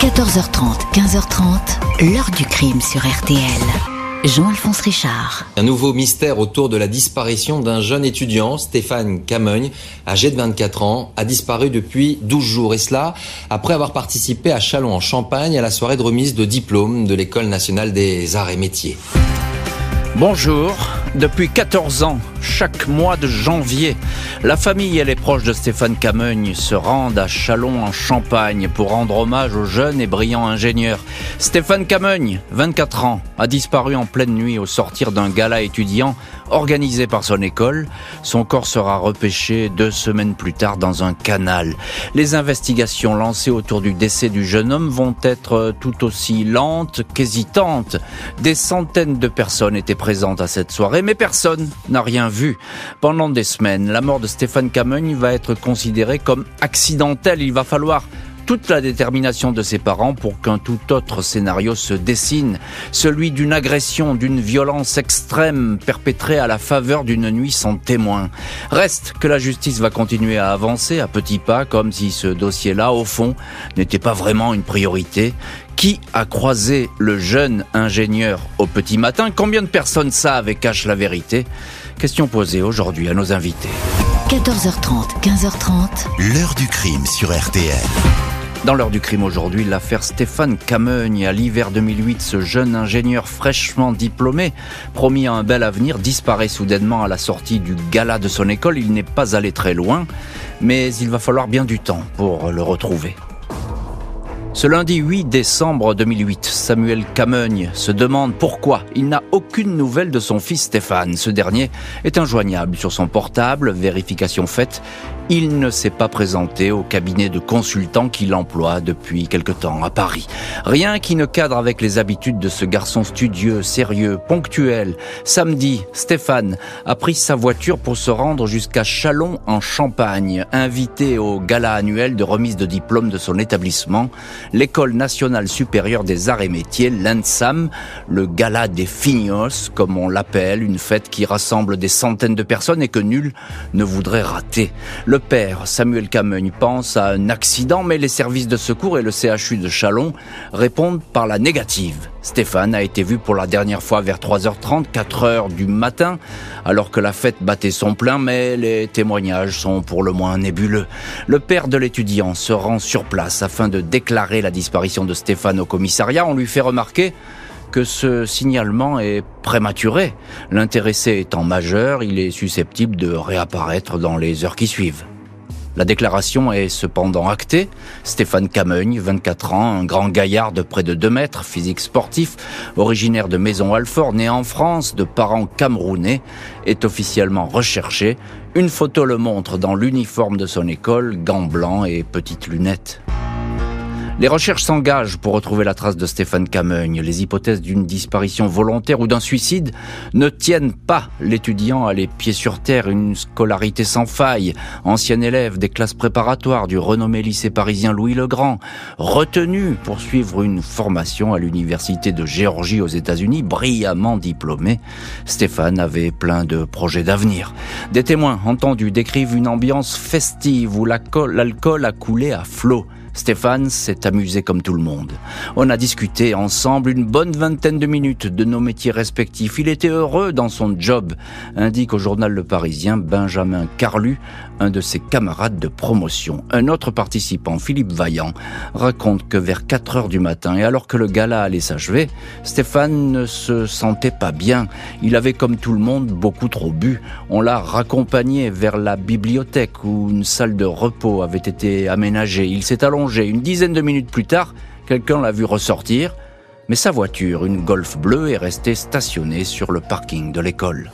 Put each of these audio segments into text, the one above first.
14h30, 15h30, l'heure du crime sur RTL. Jean-Alphonse Richard. Un nouveau mystère autour de la disparition d'un jeune étudiant, Stéphane Camogne, âgé de 24 ans, a disparu depuis 12 jours. Et cela après avoir participé à Chalon en Champagne à la soirée de remise de diplôme de l'École nationale des arts et métiers. Bonjour. Depuis 14 ans, chaque mois de janvier, la famille et les proches de Stéphane Camogne se rendent à Chalon en Champagne pour rendre hommage au jeune et brillant ingénieur. Stéphane Camogne, 24 ans, a disparu en pleine nuit au sortir d'un gala étudiant organisé par son école. Son corps sera repêché deux semaines plus tard dans un canal. Les investigations lancées autour du décès du jeune homme vont être tout aussi lentes qu'hésitantes. Des centaines de personnes étaient présentes à cette soirée, mais personne n'a rien vu. Pendant des semaines, la mort de Stéphane Camogne va être considérée comme accidentelle. Il va falloir toute la détermination de ses parents pour qu'un tout autre scénario se dessine, celui d'une agression, d'une violence extrême perpétrée à la faveur d'une nuit sans témoin. Reste que la justice va continuer à avancer à petits pas, comme si ce dossier-là, au fond, n'était pas vraiment une priorité. Qui a croisé le jeune ingénieur au petit matin? Combien de personnes savent et cachent la vérité? Question posée aujourd'hui à nos invités. 14h30, 15h30. L'heure du crime sur RTL. Dans l'heure du crime aujourd'hui, l'affaire Stéphane Camogne. À l'hiver 2008, ce jeune ingénieur fraîchement diplômé, promis à un bel avenir, disparaît soudainement à la sortie du gala de son école. Il n'est pas allé très loin, mais il va falloir bien du temps pour le retrouver. Ce lundi 8 décembre 2008, Samuel Camogne se demande pourquoi il n'a aucune nouvelle de son fils Stéphane. Ce dernier est injoignable sur son portable, vérification faite, il ne s'est pas présenté au cabinet de consultant qu'il emploie depuis quelque temps à Paris. Rien qui ne cadre avec les habitudes de ce garçon studieux, sérieux, ponctuel. Samedi, Stéphane a pris sa voiture pour se rendre jusqu'à Chalon en Champagne, invité au gala annuel de remise de diplôme de son établissement, l'École nationale supérieure des arts et métiers, l'ENSAM, le gala des fignos, comme on l'appelle, une fête qui rassemble des centaines de personnes et que nul ne voudrait rater. Père, Samuel Camogne, pense à un accident, mais les services de secours et le CHU de Chalon répondent par la négative. Stéphane a été vu pour la dernière fois vers 3h30, 4h du matin, alors que la fête battait son plein, mais les témoignages sont pour le moins nébuleux. Le père de l'étudiant se rend sur place afin de déclarer la disparition de Stéphane au commissariat. On lui fait remarquer que ce signalement est prématuré. L'intéressé étant majeur, il est susceptible de réapparaître dans les heures qui suivent. La déclaration est cependant actée. Stéphane Camogne, 24 ans, un grand gaillard de près de 2 mètres, physique sportif, originaire de Maison-Alfort, né en France, de parents camerounais, est officiellement recherché. Une photo le montre dans l'uniforme de son école, gants blancs et petites lunettes. Les recherches s'engagent pour retrouver la trace de Stéphane Camogne. Les hypothèses d'une disparition volontaire ou d'un suicide ne tiennent pas l'étudiant à les pieds sur terre, une scolarité sans faille, ancien élève des classes préparatoires du renommé lycée parisien Louis le Grand, retenu pour suivre une formation à l'université de Géorgie aux États-Unis, brillamment diplômé. Stéphane avait plein de projets d'avenir. Des témoins entendus décrivent une ambiance festive où l'alcool a coulé à flot. Stéphane s'est amusé comme tout le monde. On a discuté ensemble une bonne vingtaine de minutes de nos métiers respectifs. Il était heureux dans son job, indique au journal Le Parisien Benjamin Carlu, un de ses camarades de promotion. Un autre participant, Philippe Vaillant, raconte que vers 4 heures du matin, et alors que le gala allait s'achever, Stéphane ne se sentait pas bien. Il avait, comme tout le monde, beaucoup trop bu. On l'a raccompagné vers la bibliothèque où une salle de repos avait été aménagée. Il s'est allongé une dizaine de minutes plus tard, quelqu'un l'a vu ressortir, mais sa voiture, une Golf bleue, est restée stationnée sur le parking de l'école.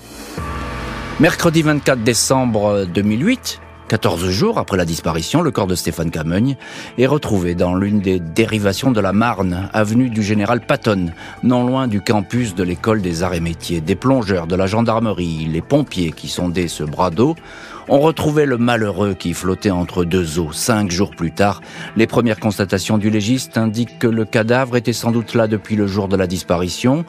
Mercredi 24 décembre 2008, 14 jours après la disparition, le corps de Stéphane Camogne est retrouvé dans l'une des dérivations de la Marne, avenue du Général Patton, non loin du campus de l'école des arts et métiers. Des plongeurs de la gendarmerie, les pompiers qui sondaient ce bras d'eau on retrouvait le malheureux qui flottait entre deux eaux. Cinq jours plus tard, les premières constatations du légiste indiquent que le cadavre était sans doute là depuis le jour de la disparition.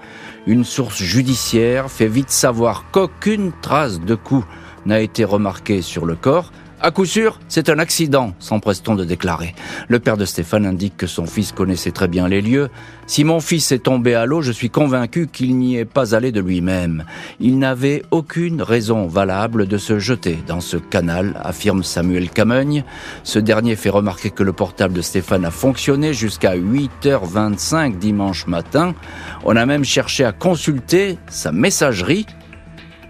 Une source judiciaire fait vite savoir qu'aucune trace de coup n'a été remarquée sur le corps. À coup sûr, c'est un accident, s'empresse-t-on de déclarer. Le père de Stéphane indique que son fils connaissait très bien les lieux. Si mon fils est tombé à l'eau, je suis convaincu qu'il n'y est pas allé de lui-même. Il n'avait aucune raison valable de se jeter dans ce canal, affirme Samuel Camogne. Ce dernier fait remarquer que le portable de Stéphane a fonctionné jusqu'à 8h25 dimanche matin. On a même cherché à consulter sa messagerie.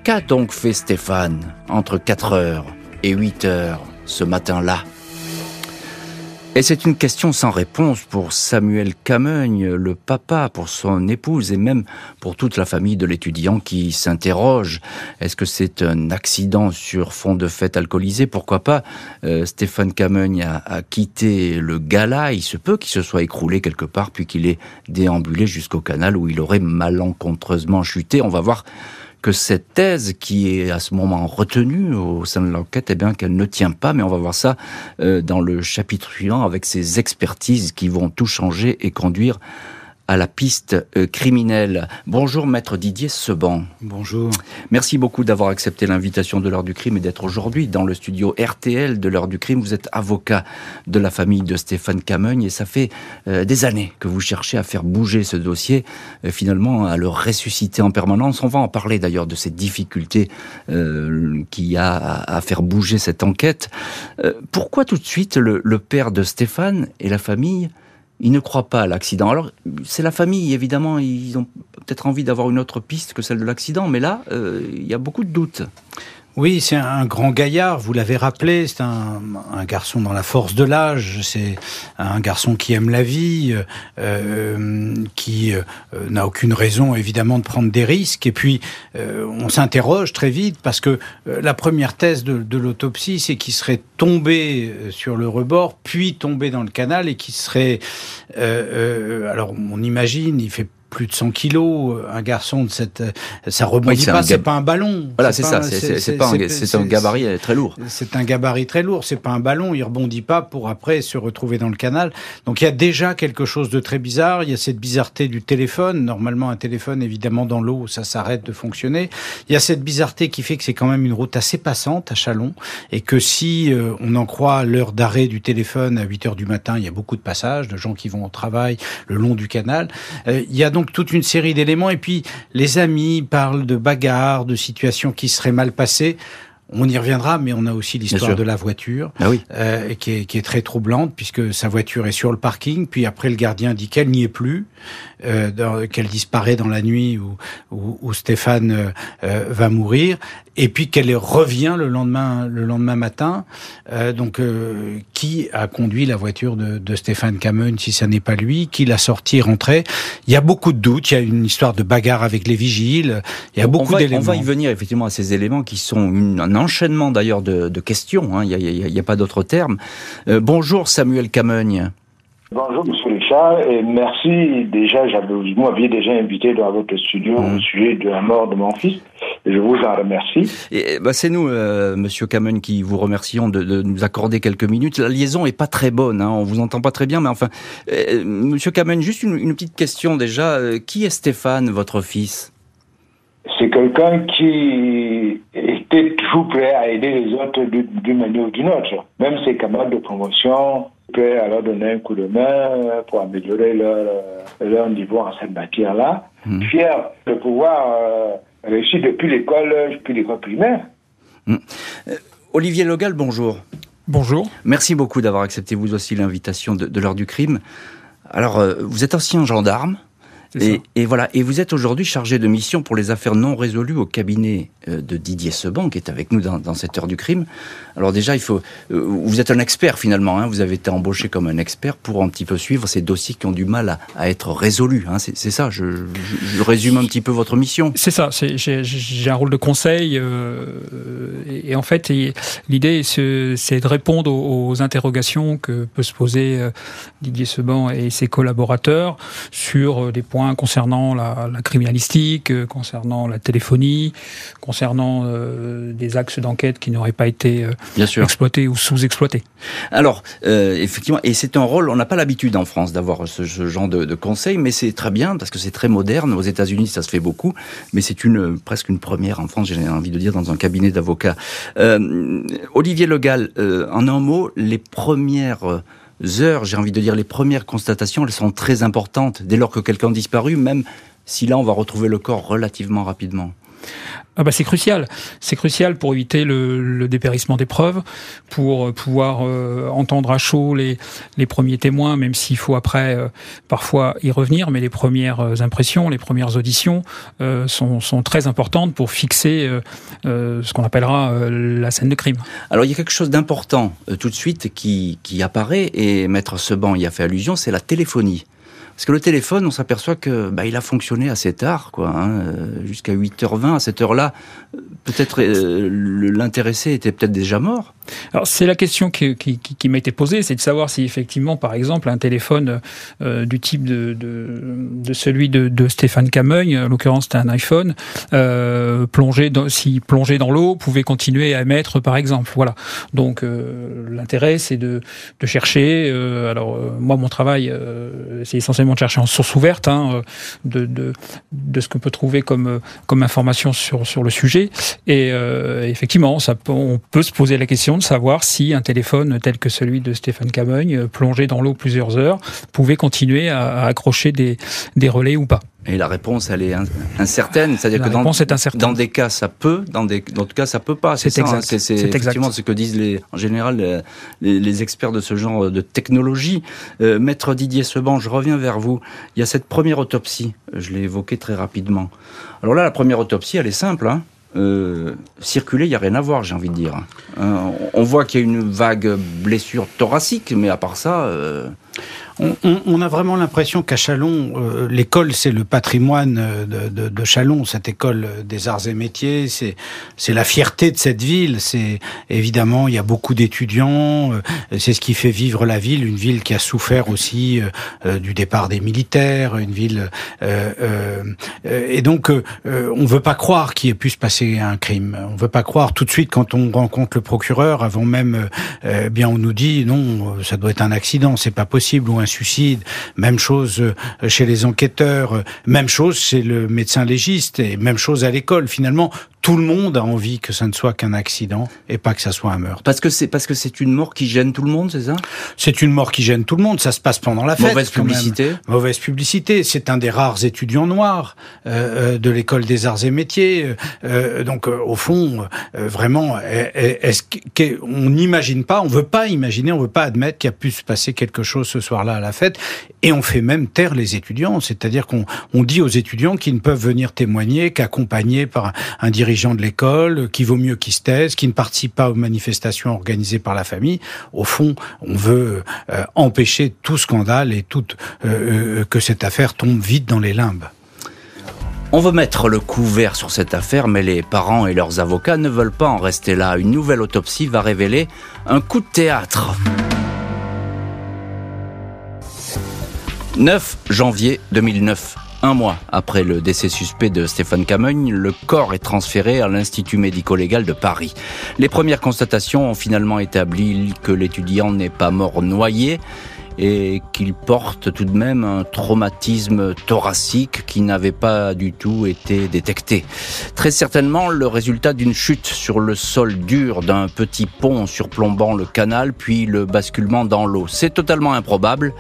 Qu'a donc fait Stéphane entre 4 heures? Et 8 heures ce matin-là. Et c'est une question sans réponse pour Samuel Camogne, le papa, pour son épouse et même pour toute la famille de l'étudiant qui s'interroge. Est-ce que c'est un accident sur fond de fête alcoolisée Pourquoi pas? Euh, Stéphane Camogne a, a, quitté le gala. Il se peut qu'il se soit écroulé quelque part puis qu'il ait déambulé jusqu'au canal où il aurait malencontreusement chuté. On va voir que cette thèse qui est à ce moment retenue au sein de l'enquête, eh bien qu'elle ne tient pas, mais on va voir ça euh, dans le chapitre suivant avec ces expertises qui vont tout changer et conduire à la piste euh, criminelle. Bonjour maître Didier Seban. Bonjour. Merci beaucoup d'avoir accepté l'invitation de l'heure du crime et d'être aujourd'hui dans le studio RTL de l'heure du crime. Vous êtes avocat de la famille de Stéphane Camogne et ça fait euh, des années que vous cherchez à faire bouger ce dossier, euh, finalement à le ressusciter en permanence. On va en parler d'ailleurs de ces difficultés euh, qu'il y a à, à, faire bouger cette enquête. Pourquoi tout de suite le, le père de Stéphane et la famille ils ne croient pas à l'accident. Alors, c'est la famille, évidemment, ils ont peut-être envie d'avoir une autre piste que celle de l'accident, mais là, euh, il y a beaucoup de doutes. Oui, c'est un grand gaillard, vous l'avez rappelé, c'est un, garçon dans la force de l'âge, c'est un garçon qui aime la vie, euh, qui euh, n'a aucune raison évidemment de prendre des risques. Et puis, euh, on s'interroge très vite parce que euh, la première thèse de, de l'autopsie, c'est qu'il serait tombé euh, sur le rebord, puis tombé dans le canal et qu'il serait... Euh, alors, on imagine, il fait plus de 100 kilos, un garçon de cette, ça rebondit oui, pas, c'est pas un ballon. Voilà, c'est ça, c'est pas, un, c'est un gabarit très lourd. C'est un gabarit très lourd, c'est pas un ballon, il rebondit pas pour après se retrouver dans le canal. Donc il y a déjà quelque chose de très bizarre, il y a cette bizarreté du téléphone, normalement un téléphone évidemment dans l'eau, ça s'arrête de fonctionner. Il y a cette bizarreté qui fait que c'est quand même une route assez passante à Chalon et que si euh, on en croit l'heure d'arrêt du téléphone à 8 heures du matin, il y a beaucoup de passages de gens qui vont au travail le long du canal. Euh, il y a donc donc toute une série d'éléments. Et puis les amis parlent de bagarres, de situations qui seraient mal passées. On y reviendra, mais on a aussi l'histoire de la voiture, ah oui. euh, qui, est, qui, est, très troublante, puisque sa voiture est sur le parking, puis après le gardien dit qu'elle n'y est plus, euh, qu'elle disparaît dans la nuit où, où, où Stéphane euh, va mourir, et puis qu'elle revient le lendemain, le lendemain matin. Donc, qui a conduit la voiture de, de Stéphane Cameron, si ça n'est pas lui, qui l'a sorti, rentré Il y a beaucoup de doutes. Il y a une histoire de bagarre avec les vigiles. Il y a beaucoup d'éléments. On va y venir effectivement à ces éléments qui sont une, un enchaînement d'ailleurs de, de, questions. Hein. Il n'y a, a, a, pas d'autre terme. Euh, bonjour Samuel Camogne. Bonjour Monsieur Richard et merci déjà, vous m'aviez déjà invité dans votre studio mmh. au sujet de la mort de mon fils et je vous en remercie. Et, bah, c'est nous, euh, Monsieur Cameron, qui vous remercions de, de, nous accorder quelques minutes. La liaison est pas très bonne, hein, on vous entend pas très bien, mais enfin, euh, Monsieur Cameron, juste une, une, petite question déjà. Euh, qui est Stéphane, votre fils? C'est quelqu'un qui était toujours prêt à aider les autres d'une manière ou d'une autre, même ses camarades de promotion prêt à leur donner un coup de main pour améliorer leur, leur niveau en cette matière-là. Mmh. Fier de pouvoir euh, réussir depuis l'école, depuis l'école primaire. Mmh. Euh, Olivier Logal, bonjour. Bonjour. Merci beaucoup d'avoir accepté vous aussi l'invitation de, de l'heure du crime. Alors, euh, vous êtes ancien gendarme. Et, et, voilà. Et vous êtes aujourd'hui chargé de mission pour les affaires non résolues au cabinet de Didier Seban, qui est avec nous dans, dans cette heure du crime. Alors déjà, il faut. Vous êtes un expert finalement. Hein, vous avez été embauché comme un expert pour un petit peu suivre ces dossiers qui ont du mal à, à être résolus. Hein, c'est ça. Je, je, je, résume un petit peu votre mission. C'est ça. J'ai un rôle de conseil euh, et, et, en fait, l'idée c'est de répondre aux, aux, interrogations que peut se poser Didier Seban et ses collaborateurs sur des points points concernant la, la criminalistique, concernant la téléphonie, concernant des axes d'enquête qui n'auraient pas été exploités ou sous-exploités. Alors, effectivement, et c'est un rôle, on n'a pas l'habitude en France d'avoir ce, ce, genre de, de conseil, mais c'est très bien parce que c'est très moderne. Aux États-Unis, ça se fait beaucoup, mais c'est une presque une première en France, j'ai envie de dire, dans un cabinet d'avocats. Euh, Olivier Legal, euh, en un mot, les premières heures, j'ai envie de dire, les premières constatations, elles sont très importantes dès lors que quelqu'un disparu, même si là, on va retrouver le corps relativement rapidement. Ah bah c'est crucial. C'est crucial pour éviter le, dépérissement des preuves, pour euh, pouvoir euh, entendre à chaud les, les premiers témoins, même s'il faut après euh, parfois y revenir. Mais les premières impressions, les premières auditions sont, sont, très importantes pour fixer ce qu'on appellera la scène de crime. Alors il y a quelque chose d'important tout de suite qui, qui apparaît, et Maître Seban y a fait allusion, c'est la téléphonie. Parce que le téléphone, on s'aperçoit que bah, il a fonctionné assez tard, quoi, hein, euh, jusqu'à 8h20. À cette heure-là, peut-être euh, l'intéressé était peut-être déjà mort. Alors c'est la question qui, qui, qui m'a été posée, c'est de savoir si effectivement, par exemple, un téléphone euh, du type de, de, de celui de, de, Stéphane Cameuil, en l'occurrence c'était un iPhone, euh, plongé dans, si plongé dans l'eau, pouvait continuer à émettre, par exemple. Voilà. Donc euh, l'intérêt, c'est de, chercher. Euh, alors moi, mon travail, c'est essentiellement de chercher en source ouverte, hein, de, de, ce qu'on peut trouver comme comme information sur sur le sujet. Et effectivement, ça, on peut se poser la question de savoir si un téléphone tel que celui de Stéphane Camogne, euh, plongé dans l'eau plusieurs heures, pouvait continuer à, accrocher des, des relais ou pas. Et la réponse, elle est incertaine. C'est-à-dire que dans, dans, des cas, ça peut, dans d'autres cas, ça peut pas. C'est. Hein. C'est effectivement ce que disent les, en général les, les, experts de ce genre de technologie. Euh, Maître Didier Seban, je reviens vers vous. Il y a cette première autopsie. Je l'ai évoqué très rapidement. Alors là, la première autopsie, elle est simple. Hein euh, circuler, il n'y a rien à voir, j'ai envie de dire. Euh, on voit qu'il y a une vague blessure thoracique, mais à part ça... Euh on, a vraiment l'impression qu'à Chalon, euh, l'école, c'est le patrimoine euh, de, de, Chalon, cette école des arts et métiers, c'est c'est la fierté de cette ville. C'est évidemment, il y a beaucoup d'étudiants, euh, c'est ce qui fait vivre la ville, une ville qui a souffert aussi du départ des militaires, une ville et donc on veut pas croire qu'il ait pu se passer un crime. On veut pas croire tout de suite quand on rencontre le procureur, avant même, bien on nous dit non, ça doit être un accident, c'est pas possible ou un même chose euh, chez les enquêteurs, euh, même chose chez le médecin légiste. Et même chose à l'école. Finalement, tout le monde a envie que ça ne soit qu'un accident et pas que ça soit un meurtre. Parce que c'est parce que c'est une mort qui gêne tout le monde, c'est ça? C'est une mort qui gêne tout le monde. Ça se passe pendant la fête. Mauvaise publicité. Mauvaise publicité. C'est un des rares étudiants noirs euh, de l'école des arts et métiers. Euh, donc au fond, vraiment, est-ce qu'on n'imagine pas, on veut pas imaginer, on veut pas admettre qu'il a pu se passer quelque chose ce soir-là à la fête. Et on fait même taire les étudiants. C'est-à-dire qu'on on dit aux étudiants qu'ils ne peuvent venir témoigner qu'accompagnés par un dirigeant de l'école, qu'il vaut mieux qu'ils se taisent, qu'ils ne participent pas aux manifestations organisées par la famille. Au fond, on veut euh, empêcher tout scandale et euh, euh, que cette affaire tombe vite dans les limbes. On veut mettre le couvert sur cette affaire, mais les parents et leurs avocats ne veulent pas en rester là. Une nouvelle autopsie va révéler un coup de théâtre. 9 janvier 2009. Un mois après le décès suspect de Stéphane Camogne, le corps est transféré à l'Institut médico-légal de Paris. Les premières constatations ont finalement établi que l'étudiant n'est pas mort noyé, et qu'il porte tout de même un traumatisme thoracique qui n'avait pas du tout été détecté. Très certainement le résultat d'une chute sur le sol dur d'un petit pont surplombant le canal puis le basculement dans l'eau. C'est totalement improbable.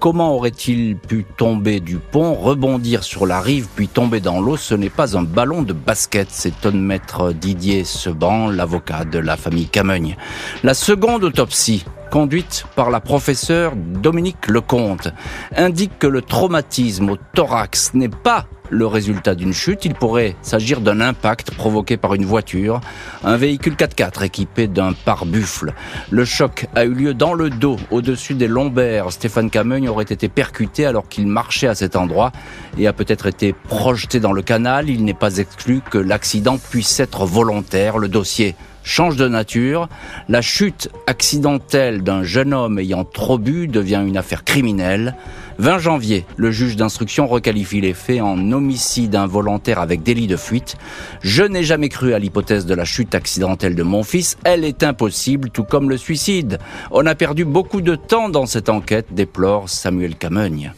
Comment aurait-il pu tomber du pont, rebondir sur la rive puis tomber dans l'eau? Ce n'est pas un ballon de basket, s'étonne maître Didier Seban, l'avocat de la famille Camogne. La seconde autopsie conduite par la professeure Dominique Lecomte, indique que le traumatisme au thorax n'est pas le résultat d'une chute, il pourrait s'agir d'un impact provoqué par une voiture, un véhicule 4x4 équipé d'un pare-buffle. Le choc a eu lieu dans le dos, au-dessus des lombaires. Stéphane Camogne aurait été percuté alors qu'il marchait à cet endroit et a peut-être été projeté dans le canal. Il n'est pas exclu que l'accident puisse être volontaire. Le dossier change de nature. La chute accidentelle d'un jeune homme ayant trop bu devient une affaire criminelle. 20 janvier, le juge d'instruction requalifie les faits en homicide involontaire avec délit de fuite. Je n'ai jamais cru à l'hypothèse de la chute accidentelle de mon fils. Elle est impossible, tout comme le suicide. On a perdu beaucoup de temps dans cette enquête, déplore Samuel Camogne.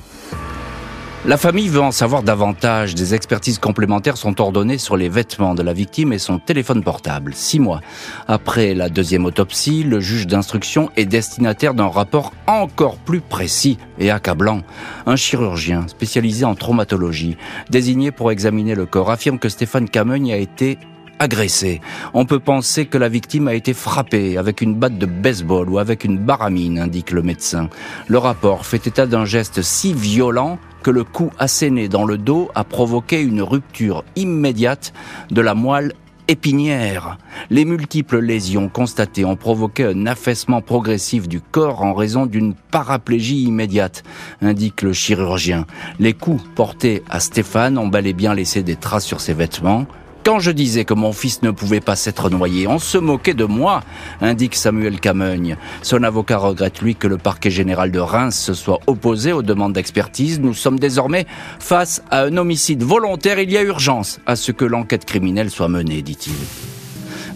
La famille veut en savoir davantage. Des expertises complémentaires sont ordonnées sur les vêtements de la victime et son téléphone portable. Six mois après la deuxième autopsie, le juge d'instruction est destinataire d'un rapport encore plus précis et accablant. Un chirurgien spécialisé en traumatologie, désigné pour examiner le corps, affirme que Stéphane Camogne a été agressé. On peut penser que la victime a été frappée avec une batte de baseball ou avec une baramine, indique le médecin. Le rapport fait état d'un geste si violent que le coup asséné dans le dos a provoqué une rupture immédiate de la moelle épinière. Les multiples lésions constatées ont provoqué un affaissement progressif du corps en raison d'une paraplégie immédiate, indique le chirurgien. Les coups portés à Stéphane ont bel et bien laissé des traces sur ses vêtements. Quand je disais que mon fils ne pouvait pas s'être noyé, on se moquait de moi, indique Samuel Camogne. Son avocat regrette, lui, que le parquet général de Reims se soit opposé aux demandes d'expertise. Nous sommes désormais face à un homicide volontaire. Il y a urgence à ce que l'enquête criminelle soit menée, dit-il.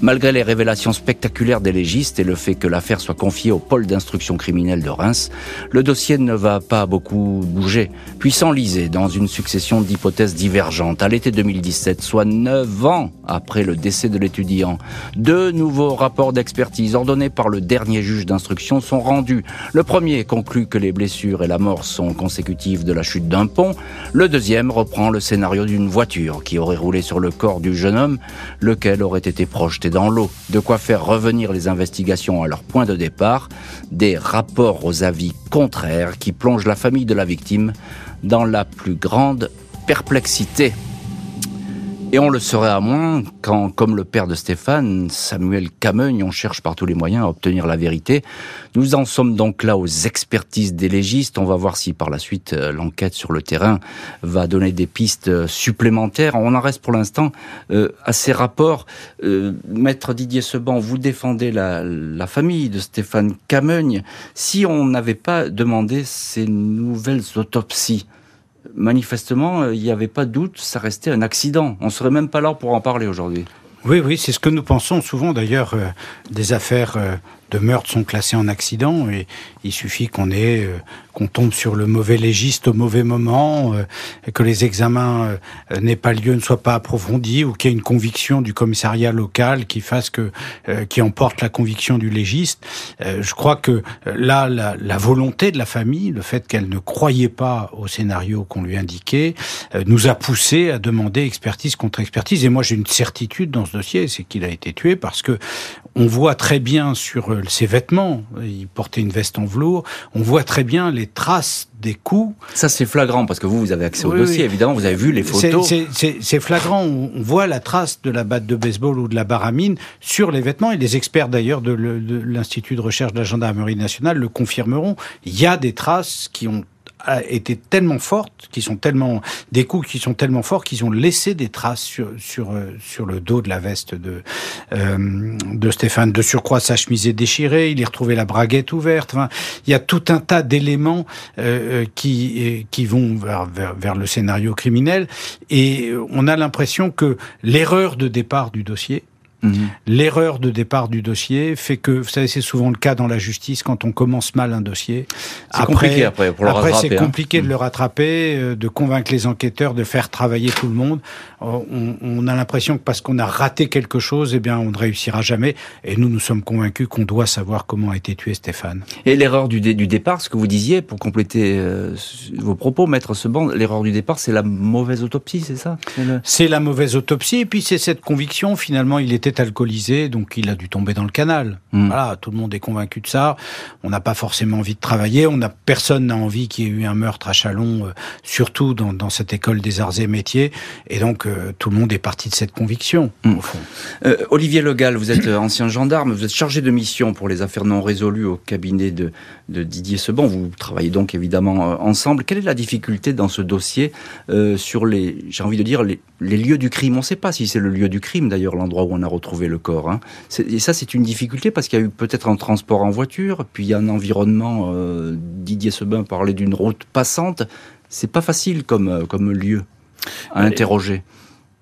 Malgré les révélations spectaculaires des légistes et le fait que l'affaire soit confiée au pôle d'instruction criminelle de Reims, le dossier ne va pas beaucoup bouger, puis s'enliser dans une succession d'hypothèses divergentes. À l'été 2017, soit neuf ans après le décès de l'étudiant, deux nouveaux rapports d'expertise ordonnés par le dernier juge d'instruction sont rendus. Le premier conclut que les blessures et la mort sont consécutives de la chute d'un pont. Le deuxième reprend le scénario d'une voiture qui aurait roulé sur le corps du jeune homme, lequel aurait été projeté dans l'eau, de quoi faire revenir les investigations à leur point de départ, des rapports aux avis contraires qui plongent la famille de la victime dans la plus grande perplexité. Et on le saurait à moins quand, comme le père de Stéphane, Samuel Camogne, on cherche par tous les moyens à obtenir la vérité. Nous en sommes donc là aux expertises des légistes. On va voir si par la suite euh, l'enquête sur le terrain va donner des pistes euh, supplémentaires. On en reste pour l'instant euh, à ces rapports. Maître Didier Seban, vous défendez la, la famille de Stéphane Camogne. Si on n'avait pas demandé ces nouvelles autopsies, manifestement, euh, il n'y avait pas de doute, ça restait un accident. On serait même pas là pour en parler aujourd'hui. Oui, oui, c'est ce que nous pensons souvent d'ailleurs. Euh, des affaires euh, de meurtre sont classées en accident et il suffit qu'on ait qu'on tombe sur le mauvais légiste au mauvais moment, euh, que les examens euh, n'aient pas lieu, ne soient pas approfondis, ou qu'il y ait une conviction du commissariat local qui fasse que, euh, qui emporte la conviction du légiste. je crois que là, la, la, volonté de la famille, le fait qu'elle ne croyait pas au scénario qu'on lui indiquait, nous a poussé à demander expertise contre expertise. Et moi, j'ai une certitude dans ce dossier, c'est qu'il a été tué parce que on voit très bien sur ses vêtements, il portait une veste en velours, on voit très bien les traces des coups. Ça, c'est flagrant, parce que vous, vous avez accès au dossier, évidemment, vous avez vu les photos. C'est flagrant, on voit la trace de la batte de baseball ou de la baramine sur les vêtements, et les experts d'ailleurs de l'Institut de recherche de la gendarmerie nationale le confirmeront. Il y a des traces qui ont été tellement fortes, qui sont tellement des coups qui sont tellement forts qu'ils ont laissé des traces sur sur euh, sur le dos de la veste de euh, de Stéphane. De surcroît, sa chemise est déchirée. Il est retrouvé la braguette ouverte. Il y a tout un tas d'éléments euh, qui qui vont vers, vers le scénario criminel et on a l'impression que l'erreur de départ du dossier Mhm. L'erreur de départ du dossier fait que, vous savez, c'est souvent le cas dans la justice quand on commence mal un dossier. C'est compliqué après pour le après, c'est hein. compliqué de le rattraper, euh, de convaincre les enquêteurs, de faire travailler tout le monde. Euh, on, on a l'impression que parce qu'on a raté quelque chose, eh bien, on ne réussira jamais. Et nous, nous sommes convaincus qu'on doit savoir comment a été tué Stéphane. Et l'erreur du, du départ, ce que vous disiez, pour compléter euh, vos propos, maître Seban, l'erreur du départ, c'est la mauvaise autopsie, c'est ça? C'est la mauvaise autopsie, et puis c'est cette conviction, finalement, il était alcoolisé, donc il a dû tomber dans le canal. Hmm. Voilà, tout le monde est convaincu de ça. On n'a pas forcément envie de travailler. On n'a personne n'a envie qu'il y ait eu un meurtre à Chalon, euh, surtout dans, dans, cette école des arts et métiers. Et donc euh, tout le monde est parti de cette conviction, hmm. au fond. Euh, Olivier Legal, vous êtes ancien gendarme, vous êtes chargé de mission pour les affaires non résolues au cabinet de, de Didier Seban. Vous travaillez donc évidemment ensemble. Quelle est la difficulté dans ce dossier sur les, j'ai envie de dire les, les lieux du crime? On ne sait pas si c'est le lieu du crime d'ailleurs, l'endroit où on a retrouvé retrouver le corps. Hein. Et ça, c'est une difficulté parce qu'il y a eu peut-être un transport en voiture, puis il y a un environnement. Euh, Didier Sebin parlait d'une route passante. C'est pas facile comme, euh, comme lieu à interroger.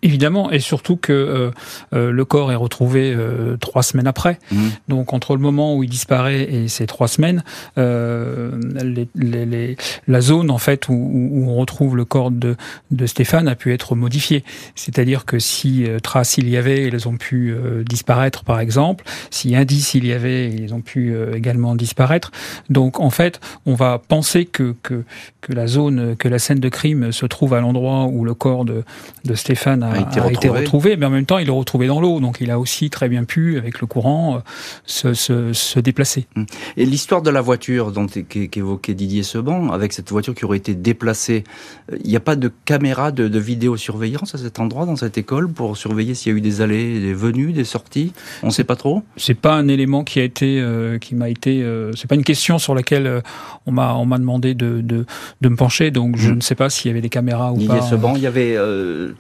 Évidemment, et surtout que euh, euh, le corps est retrouvé euh, trois semaines après. Mmh. Donc entre le moment où il disparaît et ces trois semaines, les, les, la zone en fait où, où, on retrouve le corps de, de Stéphane a pu être modifiée. C'est-à-dire que si traces il y avait, elles ont pu disparaître par exemple. Si indices il y avait, ils ont pu également disparaître. Donc en fait, on va penser que, que que la zone, que la scène de crime se trouve à l'endroit où le corps de, de Stéphane a a, été, retrouvé. mais en même temps, il est retrouvé dans l'eau, donc il a aussi très bien pu, avec le courant, euh, se, se, se déplacer. Hum. Et l'histoire de la voiture dont qu'évoquait Didier Seban, avec cette voiture qui aurait été déplacée, euh, il n'y a pas de caméra de, de, vidéosurveillance à cet endroit, dans cette école, pour surveiller s'il y a eu des allées, des venues, des sorties? On ne sait pas trop? C'est pas un élément qui a été, euh, qui m'a été, euh, c'est pas une question sur laquelle on m'a, on m'a demandé de, de, de, me pencher, donc je hum. ne sais pas s'il y avait des caméras ou pas. Didier Seban, il y avait,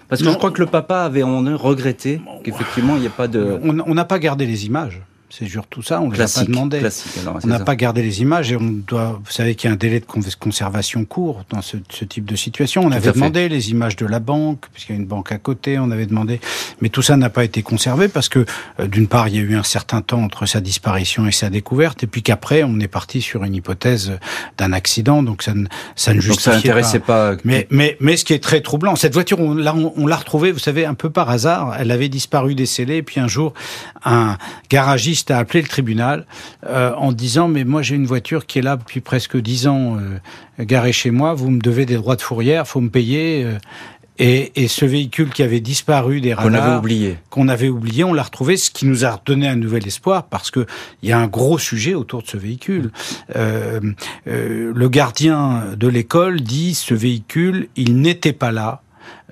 parce que je crois que le papa avait en regretté qu'effectivement il n'y ait pas de. On n'a pas gardé les images. C'est tout ça, on ne l'a pas demandé. on n'a pas gardé les images et on doit. Vous savez qu'il y a un délai de conservation court dans ce, ce type de situation. On avait demandé les images de la banque, puisqu'il y a une banque à côté. On avait demandé, mais tout ça n'a pas été conservé parce que euh, d'une part, il y a eu un certain temps entre sa disparition et sa découverte, et puis qu'après, on est parti sur une hypothèse d'un accident. Donc ça ne ça ne justifiait donc ça n'intéressait pas. Mais mais mais ce qui est très troublant, cette voiture, on l'a on, l'a retrouvée, vous savez, un peu par hasard. Elle avait disparu décellée, et puis un jour, un garagiste a appelé le tribunal euh, en disant mais moi j'ai une voiture qui est là depuis presque dix ans euh, garée chez moi, vous me devez des droits de fourrière, faut me payer. Euh, et, et, ce véhicule qui avait disparu des radars, qu'on avait oublié, qu'on avait oublié, on l'a retrouvé, ce qui nous a donné un nouvel espoir parce que il y a un gros sujet autour de ce véhicule. Euh, euh, le gardien de l'école dit ce véhicule, il n'était pas là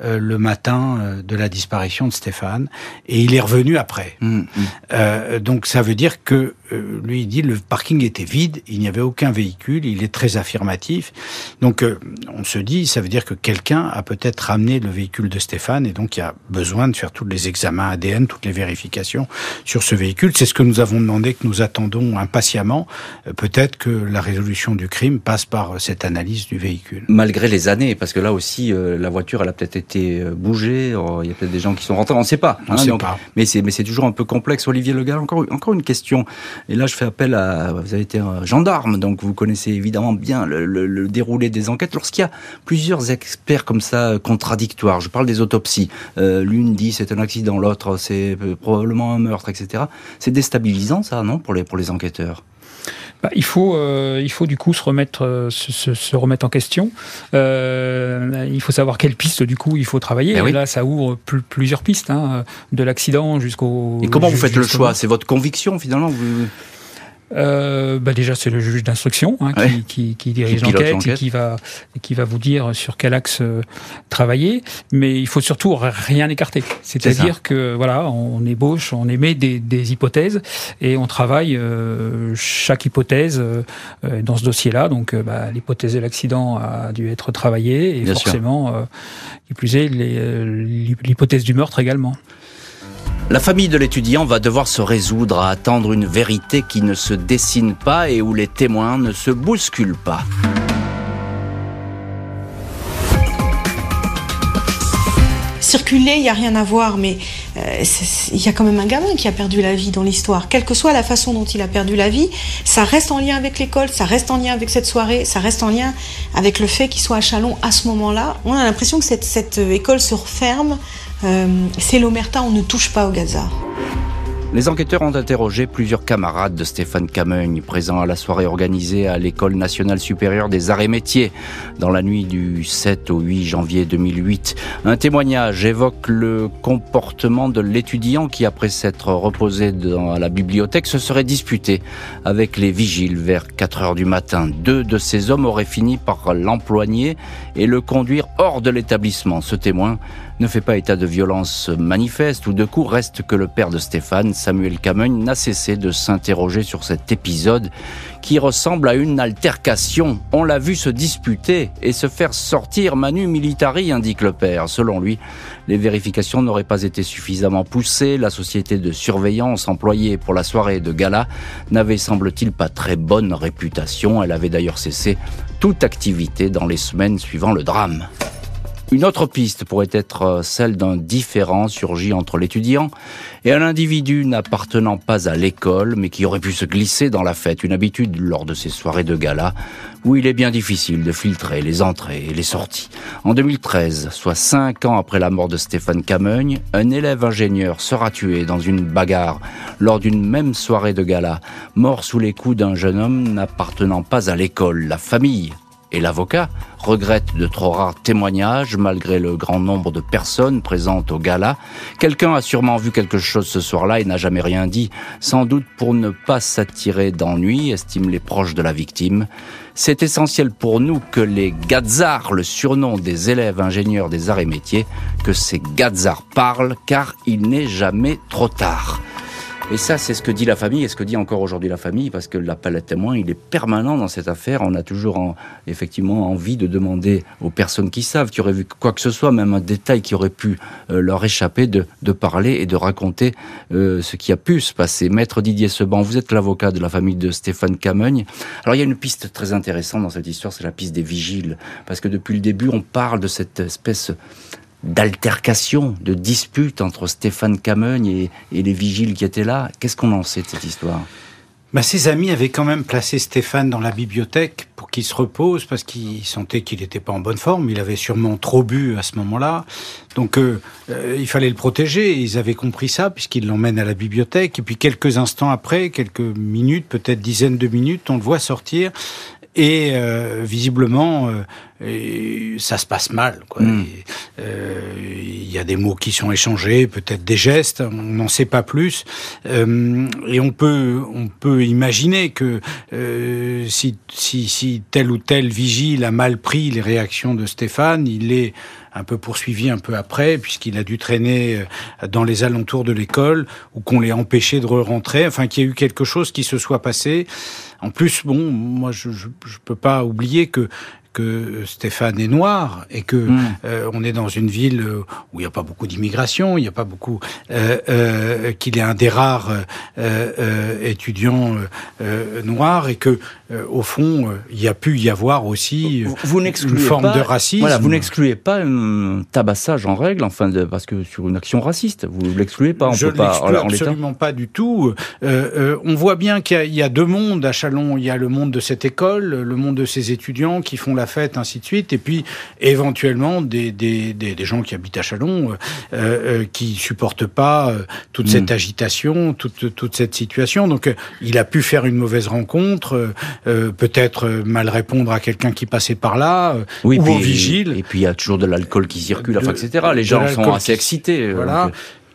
euh, le matin euh, de la disparition de Stéphane et il est revenu après. Mmh, mmh. Euh, donc ça veut dire que euh, lui il dit le parking était vide, il n'y avait aucun véhicule, il est très affirmatif. Donc on se dit ça veut dire que quelqu'un a peut-être ramené le véhicule de Stéphane et donc il y a besoin de faire tous les examens ADN, toutes les vérifications sur ce véhicule. C'est ce que nous avons demandé, que nous attendons impatiemment. peut-être que la résolution du crime passe par cette analyse du véhicule. Malgré les années, parce que là aussi la voiture elle a peut-être été euh, bougé. Oh, il y a peut-être des gens qui sont rentrés, on ne sait pas. On hein, sait pas. Mais c'est mais c'est toujours un peu complexe. Olivier Legal, encore encore une question. Et là, je fais appel à. Vous avez été un gendarme, donc vous connaissez évidemment bien le, déroulé des enquêtes. Lorsqu'il y a plusieurs experts comme ça contradictoires, je parle des autopsies. Euh, l'une dit c'est un accident, l'autre c'est euh, probablement un meurtre, etc. C'est déstabilisant, ça, non, pour les pour les enquêteurs? Bah, il faut, euh, il faut du coup se remettre, euh, se, se, remettre en question. Euh, il faut savoir quelle piste du coup il faut travailler. Eh et là, ça ouvre plusieurs pistes, hein, de l'accident jusqu'au. Et comment vous faites le choix? C'est votre conviction finalement vous euh, bah déjà c'est le juge d'instruction hein, qui, qui, qui, dirige l'enquête et qui va qui va vous dire sur quel axe euh, travailler. Mais il faut surtout rien écarter. C'est-à-dire que voilà, on ébauche, on émet des, des hypothèses et on travaille euh, chaque hypothèse euh, dans ce dossier-là. Donc bah, l'hypothèse de l'accident a dû être travaillée et forcément, qui plus est, l'hypothèse du meurtre également. La famille de l'étudiant va devoir se résoudre à attendre une vérité qui ne se dessine pas et où les témoins ne se bousculent pas. Circuler, il n'y a rien à voir, mais euh, il y a quand même un gamin qui a perdu la vie dans l'histoire. Quelle que soit la façon dont il a perdu la vie, ça reste en lien avec l'école, ça reste en lien avec cette soirée, ça reste en lien avec le fait qu'il soit à Chalon à ce moment-là. On a l'impression que cette, cette école se referme euh, c'est l'omerta, on ne touche pas au Gaza. Les enquêteurs ont interrogé plusieurs camarades de Stéphane Cameugne, présents à la soirée organisée à l'École nationale supérieure des arts et métiers, dans la nuit du 7 au 8 janvier 2008. Un témoignage évoque le comportement de l'étudiant qui, après s'être reposé dans la bibliothèque, se serait disputé avec les vigiles vers 4 heures du matin. Deux de ces hommes auraient fini par l'emploigner et le conduire hors de l'établissement. Ce témoin ne fait pas état de violence manifeste ou de coup, reste que le père de Stéphane Samuel Camogne n'a cessé de s'interroger sur cet épisode qui ressemble à une altercation. On l'a vu se disputer et se faire sortir Manu Militari, indique le père. Selon lui, les vérifications n'auraient pas été suffisamment poussées. La société de surveillance employée pour la soirée de gala n'avait, semble-t-il, pas très bonne réputation. Elle avait d'ailleurs cessé toute activité dans les semaines suivant le drame. Une autre piste pourrait être euh, celle d'un différend surgi entre l'étudiant et un individu n'appartenant pas à l'école, mais qui aurait pu se glisser dans la fête, une habitude lors de ces soirées de gala, où il est bien difficile de filtrer les entrées et les sorties. En 2013, soit cinq ans après la mort de Stéphane Camogne, un élève ingénieur sera tué dans une bagarre lors d'une même soirée de gala, mort sous les coups d'un jeune homme n'appartenant pas à l'école. La famille et l'avocat regrette de trop rares témoignages malgré le grand nombre de personnes présentes au gala. Quelqu'un a sûrement vu quelque chose ce soir-là et n'a jamais rien dit, sans doute pour ne pas s'attirer d'ennui, estiment les proches de la victime. C'est essentiel pour nous que les Gazars, le surnom des élèves ingénieurs des arts et métiers, que ces Gazars parlent car il n'est jamais trop tard. Et ça, c'est ce que dit la famille et ce que dit encore aujourd'hui la famille, parce que l'appel à témoin, il est permanent dans cette affaire. On a toujours effectivement envie de demander aux personnes qui savent, qui auraient vu quoi que ce soit, même un détail qui aurait pu euh, leur échapper, de, parler et de raconter euh, ce qui a pu se passer. Maître Didier Seban, vous êtes l'avocat de la famille de Stéphane Camogne. Alors il y a une piste très intéressante dans cette histoire, c'est la piste des vigiles, parce que depuis le début, on parle de cette espèce d'altercation, de dispute entre Stéphane Camogne et, les vigiles qui étaient là. Qu'est-ce qu'on en sait de cette histoire? Bah, ses amis avaient quand même placé Stéphane dans la bibliothèque pour qu'il se repose parce qu'ils sentaient qu'il n'était pas en bonne forme. Il avait sûrement trop bu à ce moment-là. Donc euh, euh, il fallait le protéger. Ils avaient compris ça puisqu'ils l'emmènent à la bibliothèque. Et puis quelques instants après, quelques minutes, peut-être dizaines de minutes, on le voit sortir. Et euh, visiblement, et ça se passe mal. Hmm. Euh, il y a des mots qui sont échangés, peut-être des gestes, on n'en sait pas plus. Euh, et on peut, on peut imaginer que euh, si, si, si tel ou tel vigile a mal pris les réactions de Stéphane, il est un peu poursuivi un peu après, puisqu'il a dû traîner dans les alentours de l'école, ou qu'on l'ait empêché de rentrer, enfin qu'il y ait eu quelque chose qui se soit passé. En plus, bon, moi je ne peux pas oublier que que Stéphane est noir et que hmm. euh, on est dans une ville où il n'y a pas beaucoup d'immigration, il n'y a pas beaucoup, euh, euh, qu'il est un des rares étudiants noirs et que au fond il y a pu y avoir aussi vous, une forme de racisme. Voilà, vous n'excluez pas un tabassage en règle, enfin de, parce que sur une action raciste, vous l'excluez pas. On Je ne l'exclue absolument pas du tout. on voit bien qu'il y, y, a deux mondes à Chalon. Il y a le monde de cette école, le monde de ces étudiants qui font la fête, ainsi de suite, et puis éventuellement des, des, des, des gens qui habitent à Chalon, euh, euh, qui supportent pas euh, toute mm. cette agitation, toute, toute cette situation. Donc euh, il a pu faire une mauvaise rencontre, peut-être mal répondre à quelqu'un qui passait par là, oui, ou puis, au vigile. Et puis il y a toujours de l'alcool qui circule, enfin, etc. Les gens sont assez excités. Voilà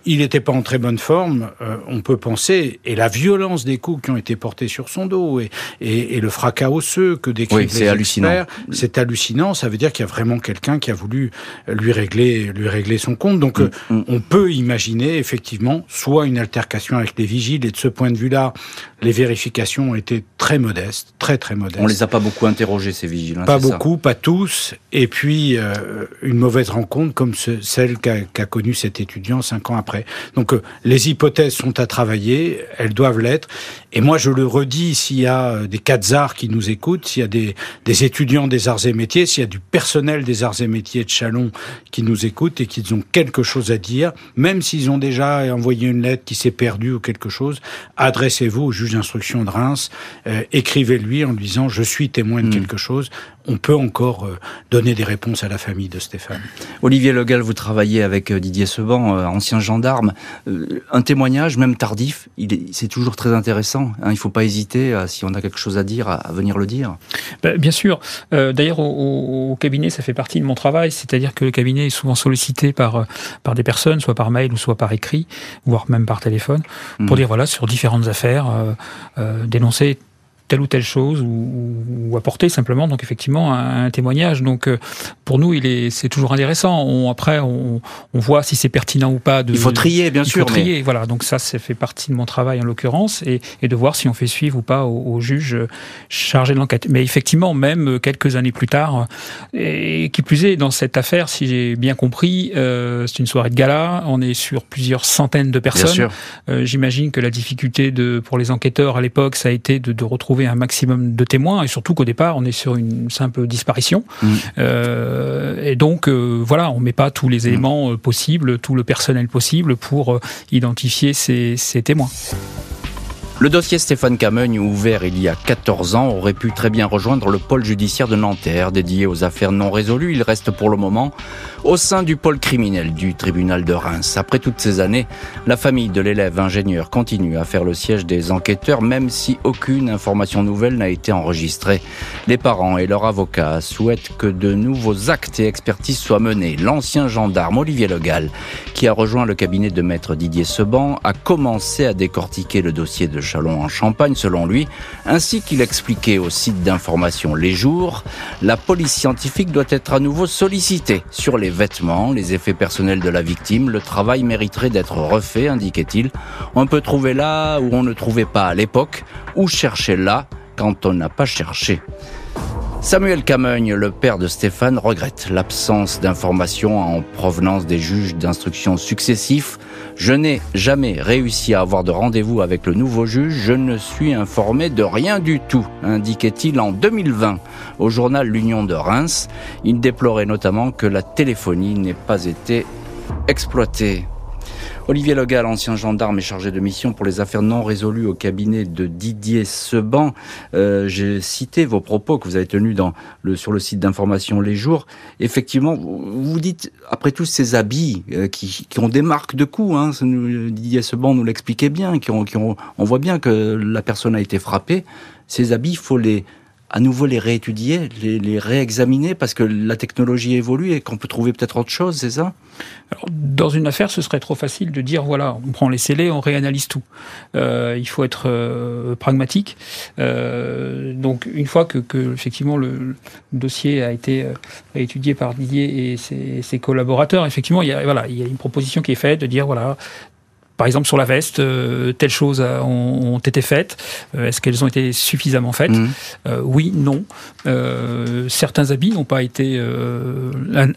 il n'était pas en très bonne forme, euh, on peut penser, et la violence des coups qui ont été portés sur son dos et, et, et le fracas osseux que décrivent oui, les experts, c'est hallucinant. Ça veut dire qu'il y a vraiment quelqu'un qui a voulu lui régler, lui régler son compte. Donc, mm, euh, mm. on peut imaginer effectivement soit une altercation avec les vigiles, et de ce point de vue-là, les vérifications ont été très modestes, très très modestes. On les a pas beaucoup interrogés ces vigiles. Hein, pas beaucoup, pas tous, et puis euh, une mauvaise rencontre comme celle qu'a qu connue cet étudiant cinq ans après. Donc euh, les hypothèses sont à travailler, elles doivent l'être. Et moi, je le redis, s'il y a euh, des arts qui nous écoutent, s'il y a des, des, étudiants des arts et métiers, s'il y a du personnel des arts et métiers de Chalon qui nous écoutent et qu'ils ont quelque chose à dire, même s'ils ont déjà envoyé une lettre qui s'est perdue ou quelque chose, adressez-vous au juge d'instruction de Reims, euh, écrivez-lui en lui disant je suis témoin de hmm. quelque chose, on peut encore euh, donner des réponses à la famille de Stéphane. Olivier Legal, vous travaillez avec euh, Didier Seban, euh, ancien gendarme. Un témoignage, même tardif, c'est toujours très intéressant. Hein. il ne faut pas hésiter, si on a quelque chose à dire, à, venir le dire. Bah, bien sûr. D'ailleurs, au, cabinet, ça fait partie de mon travail. C'est-à-dire que le cabinet est souvent sollicité par, par des personnes, soit par mail ou soit par écrit, voire même par téléphone, pour mmh. dire, voilà, sur différentes affaires, dénoncer telle ou telle chose ou, apporter simplement donc effectivement un, témoignage. Donc pour nous, il est c'est toujours intéressant. On, après, on, on voit si c'est pertinent ou pas. De, il faut trier, bien il sûr. Faut trier, voilà. Donc ça, ça fait partie de mon travail en l'occurrence et, et, de voir si on fait suivre ou pas au, juge chargé de l'enquête. Mais effectivement, même quelques années plus tard, et qui plus est dans cette affaire, si j'ai bien compris, euh, c'est une soirée de gala. On est sur plusieurs centaines de personnes. Euh, J'imagine que la difficulté de pour les enquêteurs à l'époque, ça a été de, de retrouver un maximum de témoins et surtout qu'au départ, on est sur une simple disparition. Mm. Euh, et donc, euh, voilà, on met pas tous les mm. éléments euh, possibles, tout le personnel possible pour identifier ces, ces témoins. Le dossier Stéphane Camogne, ouvert il y a 14 ans, aurait pu très bien rejoindre le pôle judiciaire de Nanterre, dédié aux affaires non résolues. Il reste pour le moment au sein du pôle criminel du tribunal de Reims. Après toutes ces années, la famille de l'élève ingénieur continue à faire le siège des enquêteurs, même si aucune information nouvelle n'a été enregistrée. Les parents et leurs avocats souhaitent que de nouveaux actes et expertises soient menés. L'ancien gendarme Olivier Legal, qui a rejoint le cabinet de maître Didier Seban, a commencé à décortiquer le dossier de Chalon en Champagne, selon lui, ainsi qu'il expliquait au site d'information Les Jours, la police scientifique doit être à nouveau sollicitée sur les vêtements, les effets personnels de la victime. Le travail mériterait d'être refait, indiquait-il. On peut trouver là où on ne trouvait pas à l'époque, ou chercher là quand on n'a pas cherché. Samuel Camogne, le père de Stéphane, regrette l'absence d'informations en provenance des juges d'instruction successifs. Je n'ai jamais réussi à avoir de rendez-vous avec le nouveau juge. Je ne suis informé de rien du tout, indiquait-il en 2020 au journal L'Union de Reims. Il déplorait notamment que la téléphonie n'ait pas été exploitée. Olivier Legal, ancien gendarme et chargé de mission pour les affaires non résolues au cabinet de Didier Seban. Euh, J'ai cité vos propos que vous avez tenus dans le, sur le site d'information Les Jours. Effectivement, vous dites, après tous ces habits euh, qui, qui, ont des marques de coups, hein, Didier Seban nous l'expliquait bien, qui ont, qui ont, on voit bien que la personne a été frappée. Ces habits, il faut les à nouveau les réétudier, les, les réexaminer parce que la technologie évolue et qu'on peut trouver peut-être autre chose, c'est ça? Alors, Dans une affaire, ce serait trop facile de dire voilà, on prend les scellés, on réanalyse tout. Euh, il faut être euh, pragmatique. Euh, donc une fois que, que effectivement le, dossier a été euh, étudié par Didier et ses, ses, collaborateurs, effectivement il y a voilà il y a une proposition qui est faite de dire voilà par exemple sur la veste, euh, telles choses ont, été faites. Euh, est-ce qu'elles ont été suffisamment faites mmh. euh, Oui, non. certains habits n'ont pas été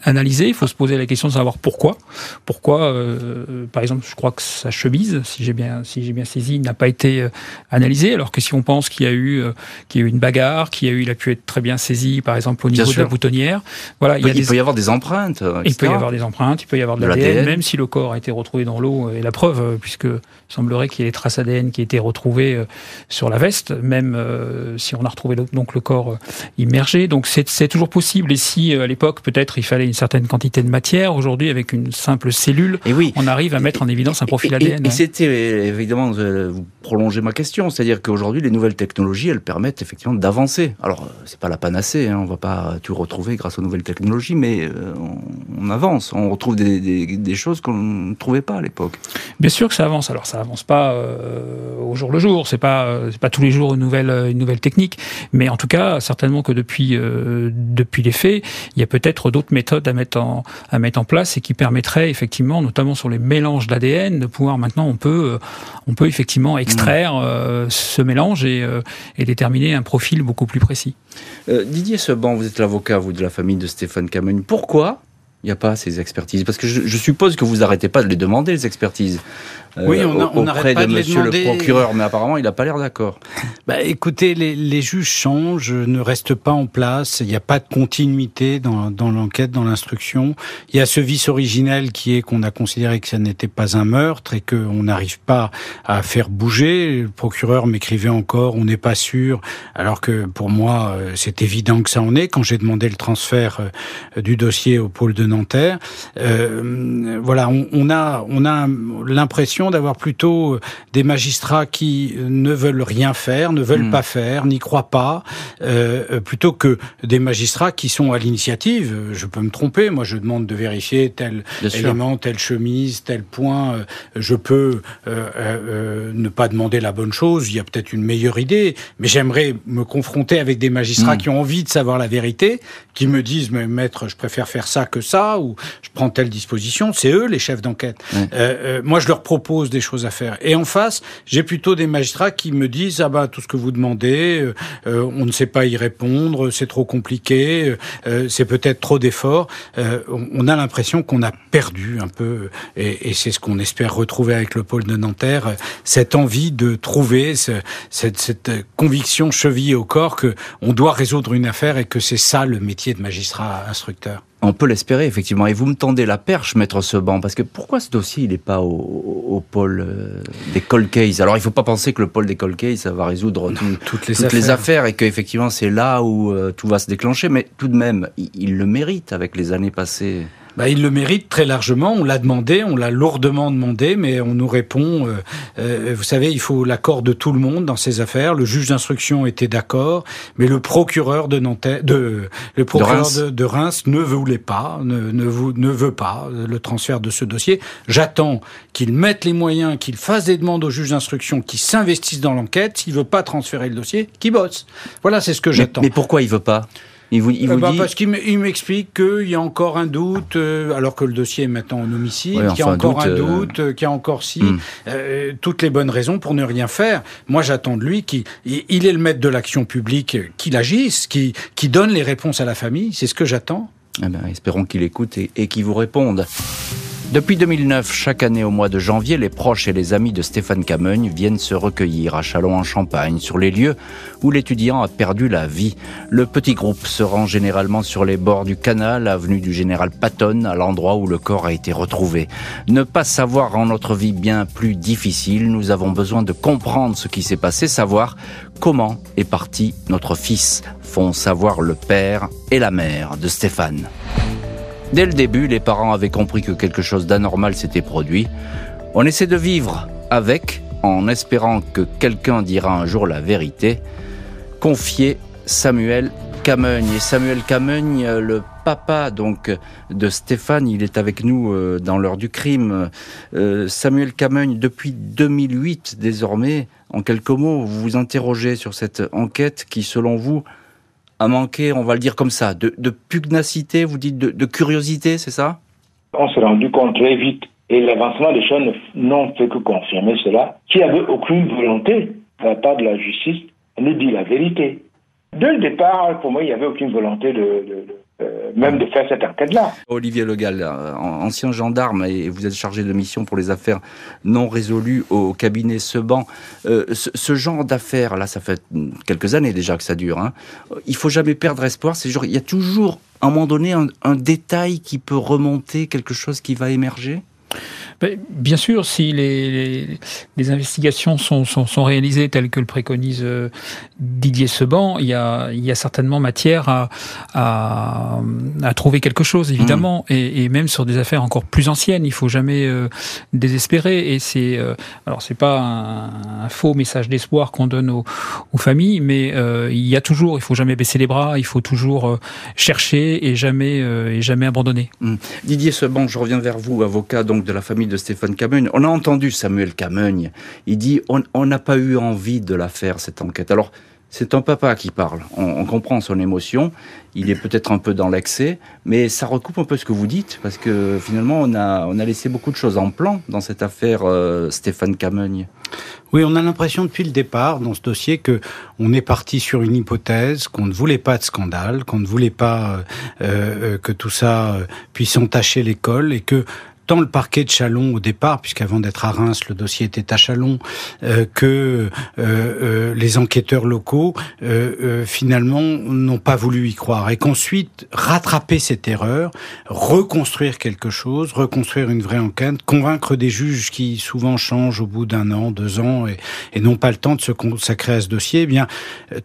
analysés. Il faut se poser la question de savoir pourquoi. Pourquoi, par exemple, je crois que sa chemise, si j'ai bien, si j'ai bien saisi, n'a pas été analysée. Alors que si on pense qu'il y a eu, qu'il y a eu une bagarre, qu'il y a eu, il a pu être très bien saisi, par exemple au niveau de la boutonnière. Voilà, il, il peut y avoir des empreintes. Il peut y avoir des empreintes. Il peut y avoir de, de l'ADN, même si le corps a été retrouvé dans l'eau et la preuve euh, puisque il semblerait qu'il y ait des traces ADN qui aient été retrouvées euh, sur la veste, même euh, si on a retrouvé donc le corps immergé. Donc c'est toujours possible. Et si à l'époque peut-être il fallait une certaine quantité de matière, aujourd'hui avec une simple cellule, et oui. on arrive à mettre en évidence un profil ADN. Et, c'était évidemment vous prolongez ma question, c'est-à-dire qu'aujourd'hui les nouvelles technologies elles permettent effectivement d'avancer. Alors c'est pas la panacée, hein, on va pas tout retrouver grâce aux nouvelles technologies, mais on, avance, on retrouve des, des, des choses qu'on ne trouvait pas à l'époque. Bien sûr que ça avance. Alors ça avance pas euh, au jour le jour. C'est pas euh, c'est pas tous les jours une nouvelle une nouvelle technique, mais en tout cas certainement que depuis euh, depuis les faits, il y a peut-être d'autres méthodes à mettre en à mettre en place et qui permettraient effectivement, notamment sur les mélanges d'ADN, de pouvoir maintenant on peut on peut effectivement extraire mmh. ce mélange et, et déterminer un profil beaucoup plus précis. Didier Seban, vous êtes l'avocat vous de la famille de Stéphane Camogne. Pourquoi il n'y a pas ces expertises Parce que je, suppose que vous n'arrêtez pas de les demander, les expertises. Euh, oui, on, a, on auprès pas de, monsieur le procureur, mais apparemment, il n'a pas l'air d'accord. Bah, écoutez, les, les, juges changent, ne restent pas en place. Il n'y a pas de continuité dans, dans l'enquête, dans l'instruction. Il y a ce vice originel qui est qu'on a considéré que ça n'était pas un meurtre et qu'on n'arrive pas à faire bouger. Le procureur m'écrivait encore, on n'est pas sûr, alors que pour moi, euh, c'est évident que ça en est. Quand j'ai demandé le transfert euh, du dossier au pôle de Nanterre. Euh, voilà, on, on, a on a l'impression d'avoir plutôt des magistrats qui ne veulent rien faire, ne veulent hmm. pas faire, n'y croient pas, euh, plutôt que des magistrats qui sont à l'initiative. Je peux me tromper, moi je demande de vérifier tel élément, telle chemise, tel point. Euh, je peux euh, euh, ne pas demander la bonne chose. Il y a peut-être une meilleure idée, mais j'aimerais me confronter avec des magistrats hmm. qui ont envie de savoir la vérité, qui me disent mais maître, je préfère faire ça que ça, ou je prends telle disposition. C'est eux les chefs d'enquête. moi, je leur propose des choses à faire. Et en face, j'ai plutôt des magistrats qui me disent ah bah tout ce que vous demandez, on ne sait pas y répondre, c'est trop compliqué, c'est peut-être trop d'efforts. on a l'impression qu'on a perdu un peu, et, et c'est ce qu'on espère retrouver avec le pôle de Nanterre, cette envie de trouver cette, cette, conviction chevillée au corps que on doit résoudre une affaire et que c'est ça le métier de magistrat instructeur. On peut l'espérer, effectivement. Et vous me tendez la perche, maître Seban, parce que pourquoi ce dossier, il n'est pas au, au, pôle euh, des cold cases? Alors, il ne faut pas penser que le pôle des cold cases, ça va résoudre toutes, les, affaires. les, affaires. et qu'effectivement, c'est là où euh, tout va se déclencher. Mais tout de même, il le mérite avec les années passées bah, il le mérite très largement. On l'a demandé, on l'a lourdement demandé, mais on nous répond, euh, euh, vous savez, il faut l'accord de tout le monde dans ces affaires. Le juge d'instruction était d'accord, mais le procureur de Nanterre, de, le procureur de Reims, ne voulait pas, ne, ne, ne veut pas le transfert de ce dossier. J'attends qu'il mette les moyens, qu'il fasse des demandes au juge d'instruction, qu'il s'investisse dans l'enquête. S'il veut pas transférer le dossier, qu'il bosse. Voilà, c'est ce que j'attends. Mais pourquoi il veut pas? Il vous, il euh, vous bah, dit... Parce qu'il m'explique qu'il y a encore un doute, euh, alors que le dossier est maintenant en homicide, qu'il y a encore un euh, doute, qu'il y a encore si, toutes les bonnes raisons pour ne rien faire. Moi, j'attends de lui qu'il il est le maître de l'action publique, qu'il agisse, qu'il donne les réponses à la famille. C'est ce que j'attends. Eh ben, espérons qu'il écoute et, et qu'il vous réponde. Depuis 2009, chaque année au mois de janvier, les proches et les amis de Stéphane Camogne viennent se recueillir à Châlons-en-Champagne, sur les lieux où l'étudiant a perdu la vie. Le petit groupe se rend généralement sur les bords du canal, avenue du Général Patton, à l'endroit où le corps a été retrouvé. Ne pas savoir rend notre vie bien plus difficile. Nous avons besoin de comprendre ce qui s'est passé, savoir comment est parti notre fils, font savoir le père et la mère de Stéphane. Dès le début, les parents avaient compris que quelque chose d'anormal s'était produit. On essaie de vivre avec, en espérant que quelqu'un dira un jour la vérité. Confier Samuel Camogne. Et Samuel Camogne, le papa donc de Stéphane, il est avec nous euh, dans l'heure du crime. Euh, Samuel Camogne, depuis 2008 désormais, en quelques mots, vous vous interrogez sur cette enquête qui, selon vous, a manqué, on va le dire comme ça, de, de pugnacité, vous dites de, de curiosité, c'est ça? On s'est rendu compte très vite, et l'avancement des choses n'ont fait que confirmer cela, qu'il n'y avait aucune volonté de la part de la justice de nous dire la vérité. Dès le départ, pour moi, il n'y avait aucune volonté de, euh, même de faire cette enquête-là. Olivier Legal, euh, ancien gendarme, et vous êtes chargé de mission pour les affaires non résolues au cabinet Seban. Euh, ce, genre d'affaires, là, ça fait quelques années déjà que ça dure. Hein. Il faut jamais perdre espoir. C'est genre, il y a toujours, à un moment donné, un détail qui peut remonter, quelque chose qui va émerger? Bien sûr, si les, les, investigations sont, sont, sont, réalisées telles que le préconise euh, Didier Seban, il y a, il y a certainement matière à, à, à trouver quelque chose, évidemment, mmh. et, et, même sur des affaires encore plus anciennes. Il faut jamais euh, désespérer. Et c'est, euh, alors c'est pas un, un, faux message d'espoir qu'on donne aux, aux, familles, mais euh, il y a toujours, il faut jamais baisser les bras, il faut toujours chercher et jamais et jamais abandonner. Mmh. Didier Seban, je reviens vers vous, avocat donc de la famille de Stéphane Camogne. On a entendu Samuel Camogne. Il dit on n'a pas eu envie de la faire cette enquête. Alors c'est un papa qui parle. On, comprend son émotion. Il est peut-être un peu dans l'excès, mais ça recoupe un peu ce que vous dites, parce que finalement, on a, on a laissé beaucoup de choses en plan dans cette affaire euh, Stéphane Camogne. Oui, on a l'impression depuis le départ dans ce dossier que on est parti sur une hypothèse, qu'on ne voulait pas de scandale, qu'on ne voulait pas euh, euh, que tout ça puisse entacher l'école et que tant le parquet de Chalon au départ, puisqu'avant d'être à Reims, le dossier était à Chalon, euh, que euh, les enquêteurs locaux, finalement, n'ont pas voulu y croire. Et qu'ensuite, rattraper cette erreur, reconstruire quelque chose, reconstruire une vraie enquête, convaincre des juges qui souvent changent au bout d'un an, deux ans, et, et n'ont pas le temps de se consacrer à ce dossier, eh bien,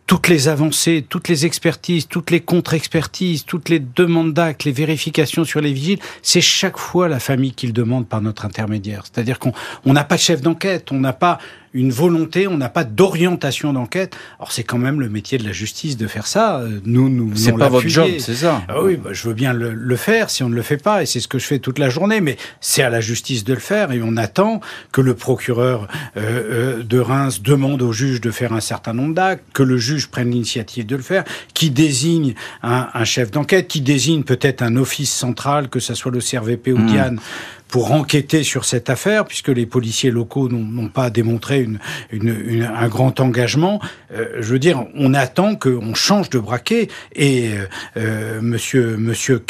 toutes les avancées, toutes les expertises, toutes les contre-expertises, toutes les demandes d'actes, les vérifications sur les vigiles, c'est chaque fois la famille qui le demande par notre intermédiaire. C'est-à-dire qu'on n'a pas de chef d'enquête, on n'a pas une volonté, on n'a pas d'orientation d'enquête. Alors c'est quand même le métier de la justice de faire ça. Nous, nous, c'est pas votre job, c'est ça. Ah oui, bah, je veux bien le, le, faire si on ne le fait pas, et c'est ce que je fais toute la journée. Mais c'est à la justice de le faire, et on attend que le procureur euh, euh, de Reims demande au juge de faire un certain nombre d'actes, que le juge prenne l'initiative de le faire, qui désigne un, un chef d'enquête, qui désigne peut-être un office central, que ce soit le CRVP ou mmh. Diane, pour enquêter sur cette affaire, puisque les policiers locaux n'ont pas démontré un grand engagement. Euh, je veux dire, on attend qu'on change de braquet. Et euh, euh Monsieur Monsieur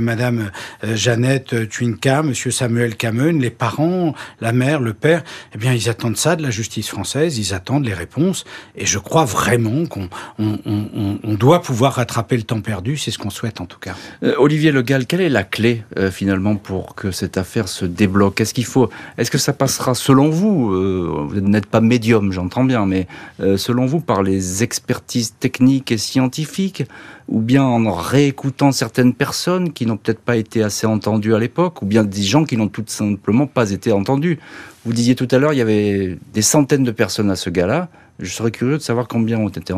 Madame euh, Jeannette Twinka, Monsieur Samuel Cameugne, les parents, la mère, le père, eh bien, ils attendent ça de la justice française. Ils attendent les réponses. Et je crois vraiment qu'on on, on, on doit pouvoir rattraper le temps perdu. C'est ce qu'on souhaite en tout cas. Olivier Le Gall, quelle est la clé finalement pour que cette affaire affaire se débloque Est-ce qu'il faut, est-ce que ça passera selon vous euh, Vous n'êtes pas médium, j'entends bien, mais euh, selon vous par les expertises techniques et scientifiques, ou bien en réécoutant certaines personnes qui n'ont peut-être pas été assez entendues à l'époque, ou bien des gens qui n'ont tout simplement pas été entendus? Vous disiez tout à l'heure, il y avait des centaines de personnes à ce gala. Je serais curieux de savoir combien ont été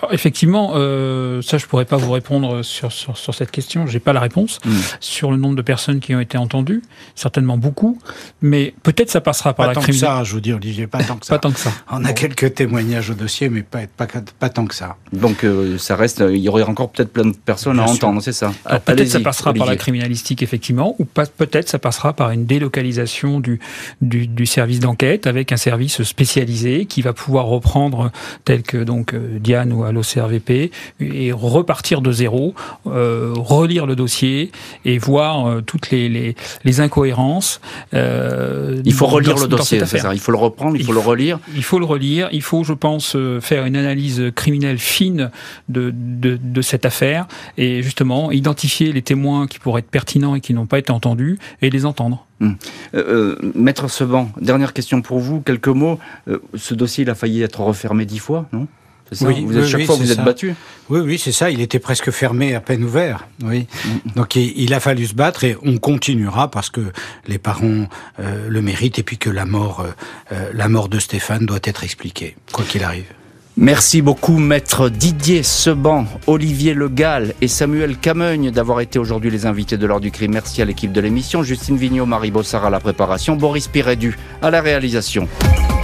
entendus effectivement, euh, ça je pourrais pas vous répondre sur, sur, sur cette question, j'ai pas la réponse. Hmm. Sur le nombre de personnes qui ont été entendues, certainement beaucoup, mais peut-être ça passera par pas la tant que ça, je vous dis Olivier, pas tant que ça. pas tant que ça. On a quelques témoignages au dossier, mais pas, pas, pas tant que ça. Donc euh, ça reste, il y aurait encore peut-être plein de personnes à entendre, c'est ça? Peut-être ça passera par la criminalistique, effectivement, ou peut-être ça passera par une délocalisation du, du, du service d'enquête avec un service spécialisé qui va pouvoir reprendre, tel que donc euh, Diane ou à l'OCRVP et repartir de zéro, euh, relire le dossier et voir euh, toutes les, les, les incohérences. Euh, il faut relire le dossier, c'est ça. Il faut le reprendre, il, faut le relire. Il faut le relire. Il faut, je pense, euh, faire une analyse criminelle fine de, de, de cette affaire et justement identifier les témoins qui pourraient être pertinents et qui n'ont pas été entendus et les entendre. Hum. Euh, euh, Maître Seban, dernière question pour vous, quelques mots. ce dossier, il a failli être refermé dix fois, non? Oui, vous êtes, chaque fois vous êtes battu. Oui, oui, c'est ça. Il était presque fermé, à peine ouvert. Oui. Donc il, a fallu se battre et on continuera parce que les parents euh, le méritent et puis que la mort, euh, euh, la mort de Stéphane doit être expliquée, quoi qu'il arrive. Merci beaucoup, maître Didier Seban, Olivier Le Gall et Samuel Cameugne d'avoir été aujourd'hui les invités de l'heure du crime. Merci à l'équipe de l'émission, Justine Vignot, Marie Bossard à la préparation, Boris Pirédu à la réalisation.